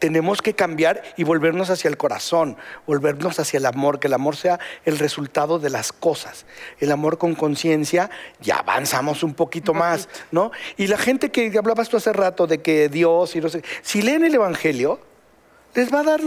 Tenemos que cambiar y volvernos hacia el corazón, volvernos hacia el amor, que el amor sea el resultado de las cosas. El amor con conciencia, ya avanzamos un poquito más, ¿no? Y la gente que hablabas tú hace rato de que Dios y no sé, si leen el Evangelio, les va a dar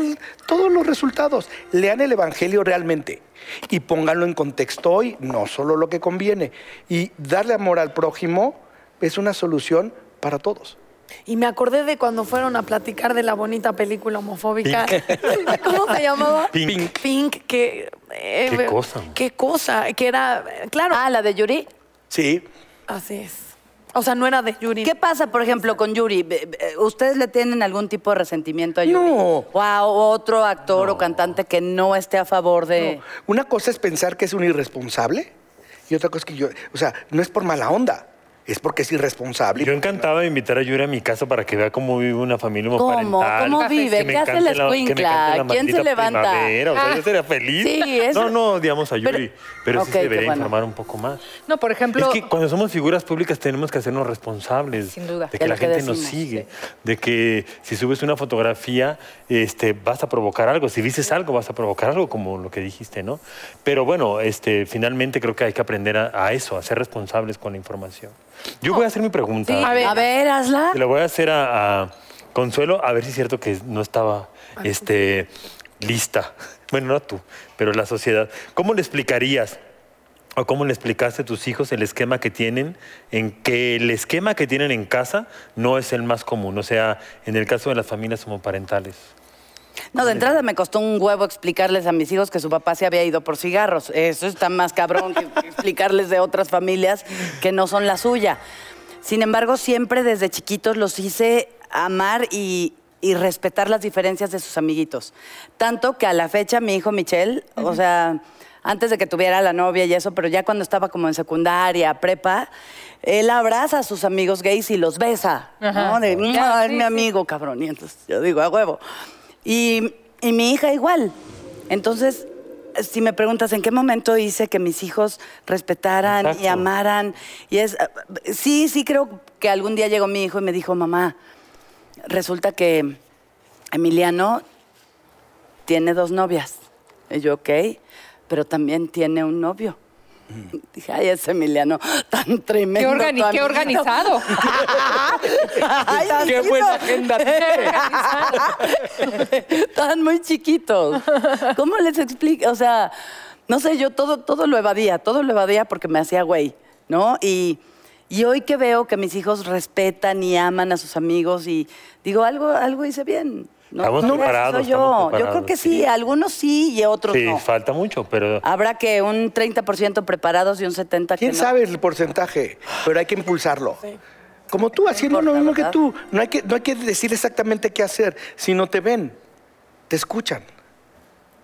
todos los resultados. Lean el Evangelio realmente y pónganlo en contexto hoy, no solo lo que conviene. Y darle amor al prójimo es una solución para todos. Y me acordé de cuando fueron a platicar de la bonita película homofóbica. ¿Cómo se llamaba? Pink. Pink, que... eh, Qué cosa. Qué cosa, que era... Claro, Ah, la de Yuri. Sí, así es. O sea, no era de Yuri. ¿Qué pasa, por ejemplo, con Yuri? Be- ¿Ustedes le tienen algún tipo de resentimiento a Yuri? No. O a otro actor o cantante que no esté a favor de... No. Una cosa es pensar que es un irresponsable y otra cosa es que yo, o sea, no es por mala onda, es porque es irresponsable. Yo encantado de invitar a Yuri a mi casa para que vea cómo vive una familia ¿Cómo? homoparental. ¿Cómo vive? Que me ¿Qué hace la escuincla? ¿Quién se levanta? primavera, O sea, yo sería feliz. Sí, No, no odiamos a Yuri, Pero- sí se debería bueno. informar un poco más. No, por ejemplo, Es que cuando somos figuras públicas tenemos que hacernos responsables Sin duda. de que la que gente nos sigue, de que si subes una fotografía este, vas a provocar algo, si dices algo vas a provocar algo, como lo que dijiste, ¿no? Pero bueno, este, finalmente creo que hay que aprender a, a eso, a ser responsables con la información. Yo voy a hacer mi pregunta. A ver, a ver hazla. Se lo voy a hacer a, a Consuelo, a ver si es cierto que no estaba este, lista. Bueno, no tú, pero la sociedad. ¿Cómo le explicarías o cómo le explicaste a tus hijos el esquema que tienen, en que el esquema que tienen en casa no es el más común? O sea, en el caso de las familias homoparentales. No, de entrada me costó un huevo explicarles a mis hijos que su papá se había ido por cigarros. Eso está más cabrón que explicarles de otras familias que no son la suya. Sin embargo, siempre desde chiquitos los hice amar y, y respetar las diferencias de sus amiguitos. Tanto que a la fecha mi hijo Michelle, o sea, antes de que tuviera la novia y eso, pero ya cuando estaba como en secundaria, prepa, él abraza a sus amigos gays y los besa, ¿no? De, "Mua, es mi amigo, cabrón. Y entonces yo digo, a huevo. Y, y mi hija igual. Entonces, si me preguntas en qué momento hice que mis hijos respetaran y amaran, y es, sí, sí creo que algún día llegó mi hijo y me dijo, mamá, resulta que Emiliano tiene dos novias. Y yo, ok, pero también tiene un novio. Dije, ay, ese Emiliano, tan tremendo. qué, organi- tu qué amiguito". organizado. Ay, Qué buena agenda Están muy chiquitos. ¿Cómo les explico? O sea, no sé, yo todo, todo lo evadía, todo lo evadía porque me hacía güey, ¿no? Y, y hoy que veo que mis hijos respetan y aman a sus amigos y digo, algo, algo hice bien. ¿No? Estamos No, preparados, soy yo. estamos yo creo preparados, que sí, sí. algunos sí y otros Sí, no. falta mucho, pero Habrá que un 30% preparados y un 70% que ¿Quién no. sabe el porcentaje? Pero hay que impulsarlo. Como tú, haciendo lo mismo que tú. No hay que, no hay que decir exactamente qué hacer, sino te ven, te escuchan.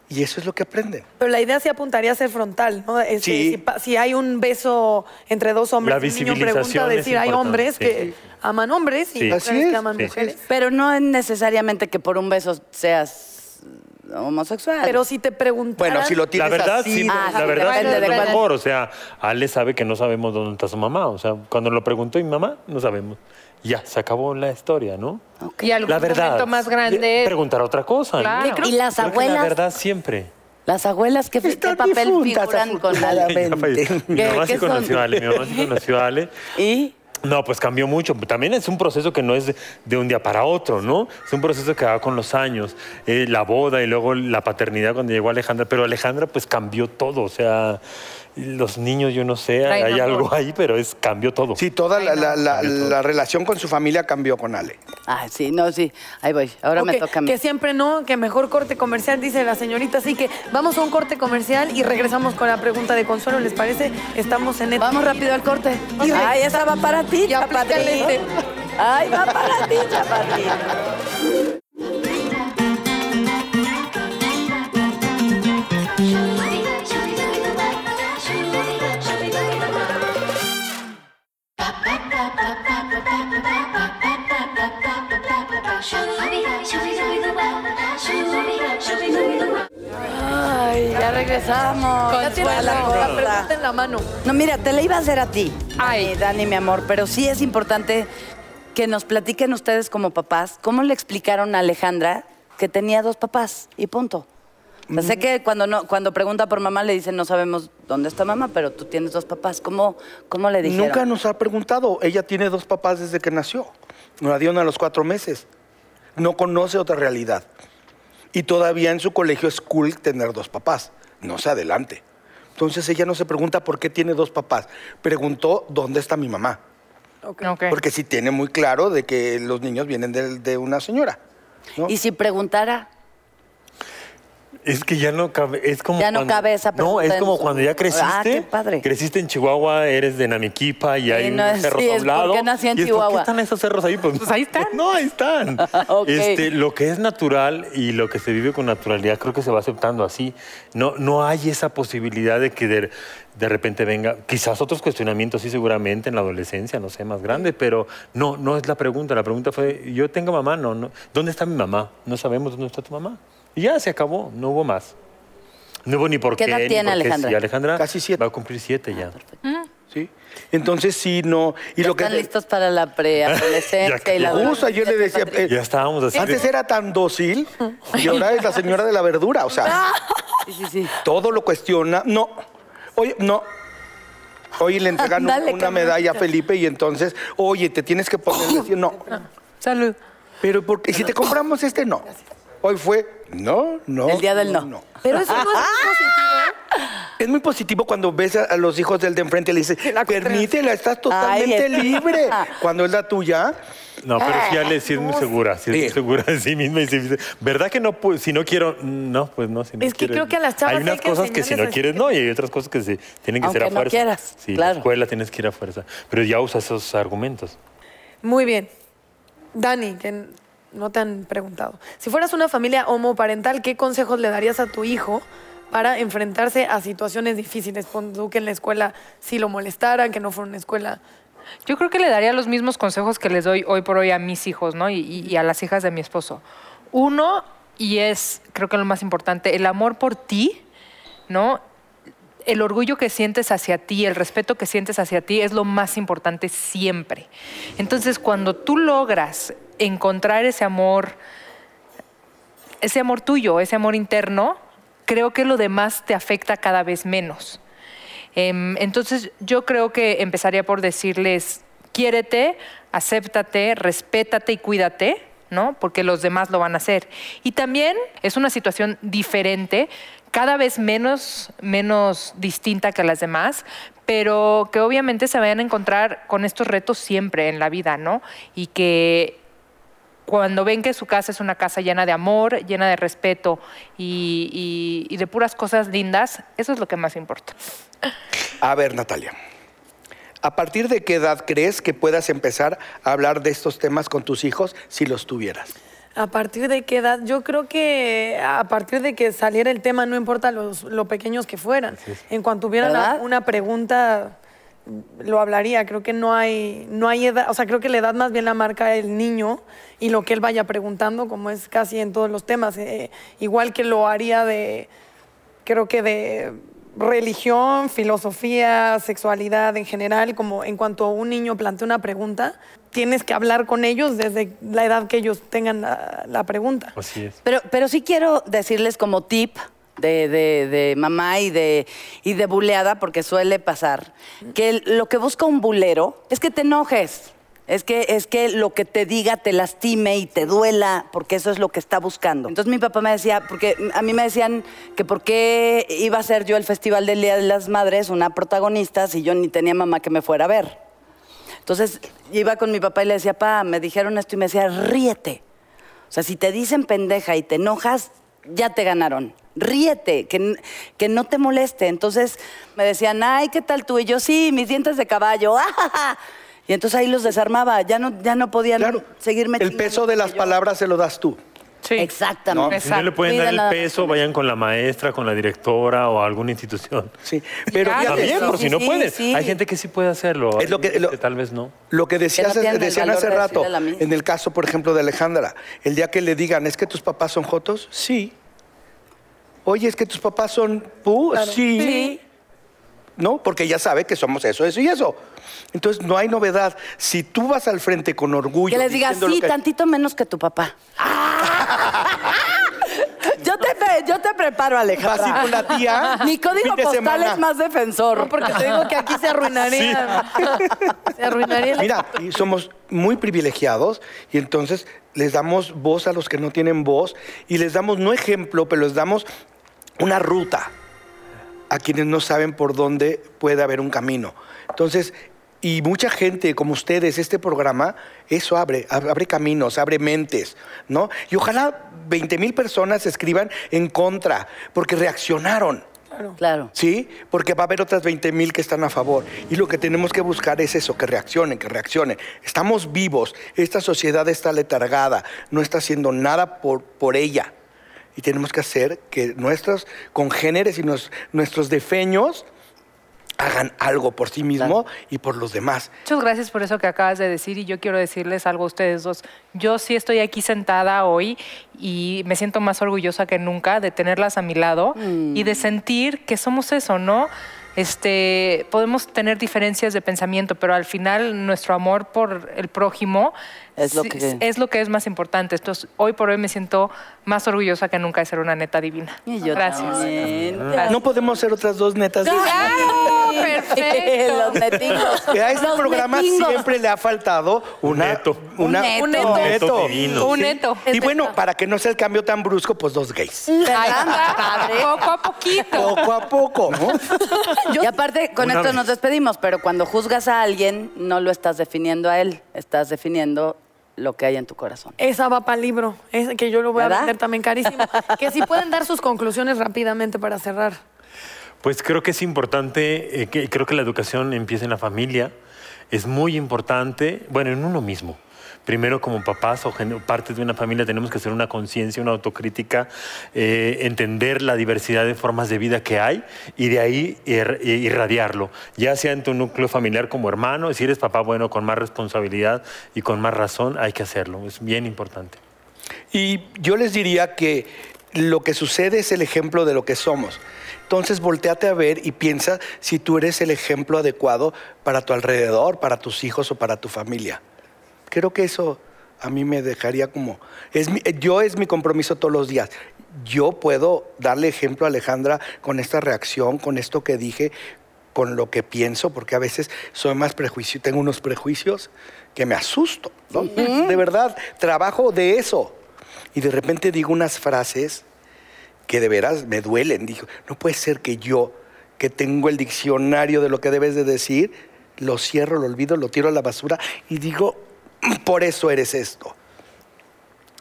Y eso es lo que aprenden. Pero la idea sí apuntaría a ser frontal, ¿no? Este, Sí. si, hay un beso entre dos hombres, La un niño pregunta decir, hay hombres sí. que aman hombres y Sí. mujeres Así es, que aman sí. mujeres. Pero no es necesariamente que por un beso seas homosexual. Pero si te preguntaran... Bueno, si lo La tienes verdad, así, sí, Ah, la sí, verdad sí depende es de lo cuál- mejor. O sea, Ale sabe que no sabemos dónde está su mamá. O sea, cuando lo preguntó mi mamá, no sabemos. Ya, se acabó la historia, ¿no? Y algún La verdad. momento más grande. Preguntar otra cosa. ¿no? Claro. ¿Y las Creo que abuelas? La verdad siempre. Las abuelas, ¿qué, qué Están papel difuntas, figuran con Ale? afortunadamente. Mi ¿Qué- mamá qué sí conoció son? a Ale. Mi mamá sí conoció a Ale. ¿Y? No, pues cambió mucho. También es un proceso que no es de, un día para otro, ¿no? Es un proceso que va con los años. Eh, la boda y luego la paternidad cuando llegó Alejandra. Pero Alejandra pues cambió todo. O sea, los niños, yo no sé, hay algo ahí, pero es cambió todo. Sí, toda la, la- la- Cambió todo. la relación con su familia cambió con Ale. Ah, sí, no, sí. Ahí voy. Ahora me toca a mí. Que siempre no, que mejor corte comercial, dice la señorita. Así que vamos a un corte comercial y regresamos con la pregunta de Consuelo, ¿les parece? Estamos en Netflix. Vamos rápido al corte. Ok. Ay, esa va para ti, Y aplícale chaparrito. este. Ay, va para ti, chaparrito. Ay, ya regresamos. Ya tienes la, la pregunta en la mano. No, mira, te la iba a hacer a ti. Ay. Dani, Dani, mi amor, pero sí es importante que nos platiquen ustedes como papás cómo le explicaron a Alejandra que tenía dos papás y punto. O sea, sé que cuando, no, cuando pregunta por mamá le dicen no sabemos dónde está mamá, pero tú tienes dos papás. ¿Cómo, cómo le dijeron? Nunca nos ha preguntado. Ella tiene dos papás desde que nació. Nos la dieron a los cuatro meses. No conoce otra realidad. Y todavía en su colegio es cool tener dos papás. No se adelante. Entonces ella no se pregunta por qué tiene dos papás. Preguntó dónde está mi mamá. Ok. Porque sí tiene muy claro de que los niños vienen de, de una señora. ¿no? Y si preguntara, Es que ya no cabe, es como Ya no cuando- cabe esa No, pregunta es en como su- cuando ya creciste. Ah, qué padre. Creciste en Chihuahua, eres de Namiquipa y hay Sí, un no es- cerro sí, es doblado. porque nací en y es, ¿por Chihuahua. qué están esos cerros ahí? Pues, Pues ahí están. No, ahí están. Ok. este, lo que es natural y lo que se vive con naturalidad creo que se va aceptando así. No, no hay esa posibilidad de que de, de repente venga, quizás otros cuestionamientos sí seguramente en la adolescencia, no sé, más grande, pero no, no es la pregunta. La pregunta fue, yo tengo mamá, no, no. ¿Dónde está mi mamá? No sabemos dónde está tu mamá. Y ya se acabó, no hubo más. No hubo ni por ¿Qué qué. edad ni tiene por qué Alejandra? sí. Alejandra Casi siete. va a cumplir siete ya. ¿sí? Entonces sí, no. Y ya lo que están listos para la preadolescencia y la Justo ayer le decía, eh, Ya estábamos así. de- antes era tan dócil y ahora es la señora de la verdura. O sea, Sí, sí, sí. todo lo cuestiona. No. Oye, no. Oye, le entregan Ándale, una medalla a Felipe y entonces, oye, te tienes que poner. decir, No. Salud. Pero porque si te compramos este, no. Hoy fue, no, no. El día del no. Pero eso no es muy positivo. Es muy positivo cuando ves a, a los hijos del de enfrente y le dices, permítela, estás totalmente Ay, libre. Cuando es la tuya, No, pero sí, Ale sí es muy segura. Sí es muy Sí. segura de sí misma. Y sí dice, ¿verdad que no? pu- si no quiero, no, pues no. Si no Es que quiero- creo que a las chavas Hay hay unas que cosas que si no quieres, no. Y hay otras cosas que se tienen que ser a Aunque no fuerza. quieras, Sí, claro. la escuela tienes que ir a fuerza. Pero ya usa esos argumentos. Muy bien. Dani, que no te han preguntado. Si fueras una familia homoparental, ¿qué consejos le darías a tu hijo para enfrentarse a situaciones difíciles? Pon tú que en la escuela sí lo molestaran, que no fuera una escuela. Yo creo que le daría los mismos consejos que les doy hoy por hoy a mis hijos, ¿no? Y, y- y a las hijas de mi esposo. Uno, y es, creo que lo más importante, el amor por ti, ¿no? El orgullo que sientes hacia ti, el respeto que sientes hacia ti es lo más importante siempre. Entonces, cuando tú logras encontrar ese amor, ese amor tuyo, ese amor interno, creo que lo demás te afecta cada vez menos. Em, entonces yo creo que empezaría por decirles, quiérete, acéptate, respétate y cuídate, ¿no? Porque los demás lo van a hacer. Y también es una situación diferente, cada vez menos, menos distinta que las demás, pero que obviamente se vayan a encontrar con estos retos siempre en la vida, ¿no? Y que cuando ven que su casa es una casa llena de amor, llena de respeto y, y- y de puras cosas lindas, eso es lo que más importa. a ver, Natalia. ¿A partir de qué edad crees que puedas empezar a hablar de estos temas con tus hijos si los tuvieras? ¿A partir de qué edad? Yo creo que a partir de que saliera el tema, no importa los, lo pequeños que fueran. En cuanto tuvieran ¿Verdad? una pregunta, lo hablaría. Creo que no hay, no hay edad, o sea, creo que la edad más bien la marca el niño y lo que él vaya preguntando, como es casi en todos los temas. Eh, igual que lo haría de, creo que de religión, filosofía, sexualidad en general, como en cuanto un niño plantea una pregunta, tienes que hablar con ellos desde la edad que ellos tengan la, la pregunta. Así es. Pero, pero sí quiero decirles como tip de, de- de mamá y de, y de buleada, porque suele pasar, que lo que busca un bulero es que te enojes. Es que, es que lo que te diga te lastime y te duela, porque eso es lo que está buscando. Entonces mi papá me decía, porque a mí me decían que por qué iba a ser yo el Festival del Día de las Madres una protagonista si yo ni tenía mamá que me fuera a ver. Entonces iba con mi papá y le decía, pa, me dijeron esto y me decía, ríete. O sea, si te dicen pendeja y te enojas, ya te ganaron. Ríete, que, que no te moleste. Entonces me decían, ay, ¿qué tal tú? Y yo, sí, mis dientes de caballo. ajaja". Y entonces ahí los desarmaba. Ya no, ya no podían Claro, seguirme el peso de las palabras se lo das tú. Sí. Exactamente. Si no le pueden dar el peso, vayan con la maestra, con la directora o a alguna institución. Sí, pero Claro. También, por sí, si no sí, pueden. Hay gente que sí puede hacerlo. Es lo que- tal vez no. Lo que decías, Que no decían hace de rato, en el caso, por ejemplo, de Alejandra, el día que le digan, ¿es que tus papás son jotos? Sí. Oye, ¿es que tus papás son pu? Sí. Sí. ¿No? Porque ella sabe que somos eso, eso y eso. Entonces, no hay novedad. Si tú vas al frente con orgullo... Que les digas, sí, que- tantito menos que tu papá. yo, te, yo te preparo, Vas Alejandra. a ir con la tía. Mi código postal semana. es más defensor. No, porque te digo que aquí se arruinaría. Se arruinaría. Mira, y somos muy privilegiados y entonces les damos voz a los que no tienen voz y les damos no ejemplo, pero les damos una ruta a quienes no saben por dónde puede haber un camino. Entonces, y mucha gente como ustedes, este programa, eso abre, ab- abre caminos, abre mentes, ¿no? Y ojalá 20 mil personas escriban en contra, porque reaccionaron. Claro. ¿Sí? Porque va a haber otras 20 mil que están a favor. Y lo que tenemos que buscar es eso, que reaccionen, que reaccionen. Estamos vivos, esta sociedad está letargada, no está haciendo nada por, por ella. Y tenemos que hacer que nuestros congéneres y nos- nuestros defeños hagan algo por sí mismo y por los demás. Muchas gracias por eso que acabas de decir y yo quiero decirles algo a ustedes dos. Yo sí estoy aquí sentada hoy y me siento más orgullosa que nunca de tenerlas a mi lado y de sentir que somos eso, ¿no? Este, podemos tener diferencias de pensamiento, pero al final nuestro amor por el prójimo Es lo sí- que- es lo que es más importante. Entonces, hoy por hoy me siento más orgullosa que nunca de ser una neta divina. Y yo gracias. también. No podemos ser otras dos netas. ¡Claro! ¡Perfecto! Los netingos. A este Los programa netingos. siempre le ha faltado una, neto. una- Un neto. un Un neto divino. Un Sí. neto. Y bueno, para que no sea el cambio tan brusco, pues dos gays. Anda, poco a poquito. Poco a poco, ¿no? Y aparte, con Una esto vez. nos despedimos, pero cuando juzgas a alguien, no lo estás definiendo a él, estás definiendo lo que hay en tu corazón. Esa va para el libro, es que yo lo voy ¿Verdad? a vender también carísimo. que si pueden dar sus conclusiones rápidamente para cerrar. Pues creo que es importante, eh, que, creo que la educación empieza en la familia. Es muy importante, bueno, en uno mismo. Primero, como papás o gen- parte de una familia, tenemos que hacer una conciencia, una autocrítica, eh, entender la diversidad de formas de vida que hay y de ahí ir- irradiarlo, ya sea en tu núcleo familiar como hermano, si eres papá, bueno, con más responsabilidad y con más razón, hay que hacerlo. Es bien importante. Y yo les diría que lo que sucede es el ejemplo de lo que somos. Entonces volteate a ver y piensa si tú eres el ejemplo adecuado para tu alrededor, para tus hijos o para tu familia. Creo que eso a mí me dejaría como... Es mi- yo es mi compromiso todos los días. Yo puedo darle ejemplo a Alejandra con esta reacción, con esto que dije, con lo que pienso, porque a veces soy más prejuicio, tengo unos prejuicios que me asusto. ¿no? De verdad, trabajo de eso. Y de repente digo unas frases que de veras me duelen. Digo, no puede ser que yo, que tengo el diccionario de lo que debes de decir, lo cierro, lo olvido, lo tiro a la basura y digo, por eso eres esto.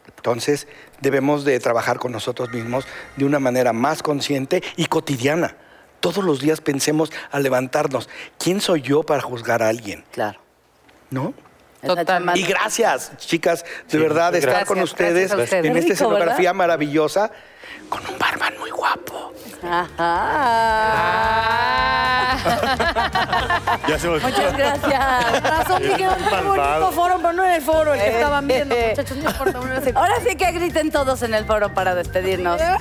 Entonces, debemos de trabajar con nosotros mismos de una manera más consciente y cotidiana. Todos los días pensemos al levantarnos, ¿quién soy yo para juzgar a alguien? Claro. ¿No? Total. Y no- gracias, chicas, de Sí, verdad, muchas estar con gracias. ustedes Gracias ustedes. en esta escenografía maravillosa, con un barman muy guapo. Ajá. Ah. Ya se volvió. Muchas gracias. Razón, dijeron, un qué bonito foro, pero no en el foro, el que estaban viendo, muchachos, no importa. se- Ahora sí que griten todos en el foro para despedirnos. ¡Eh!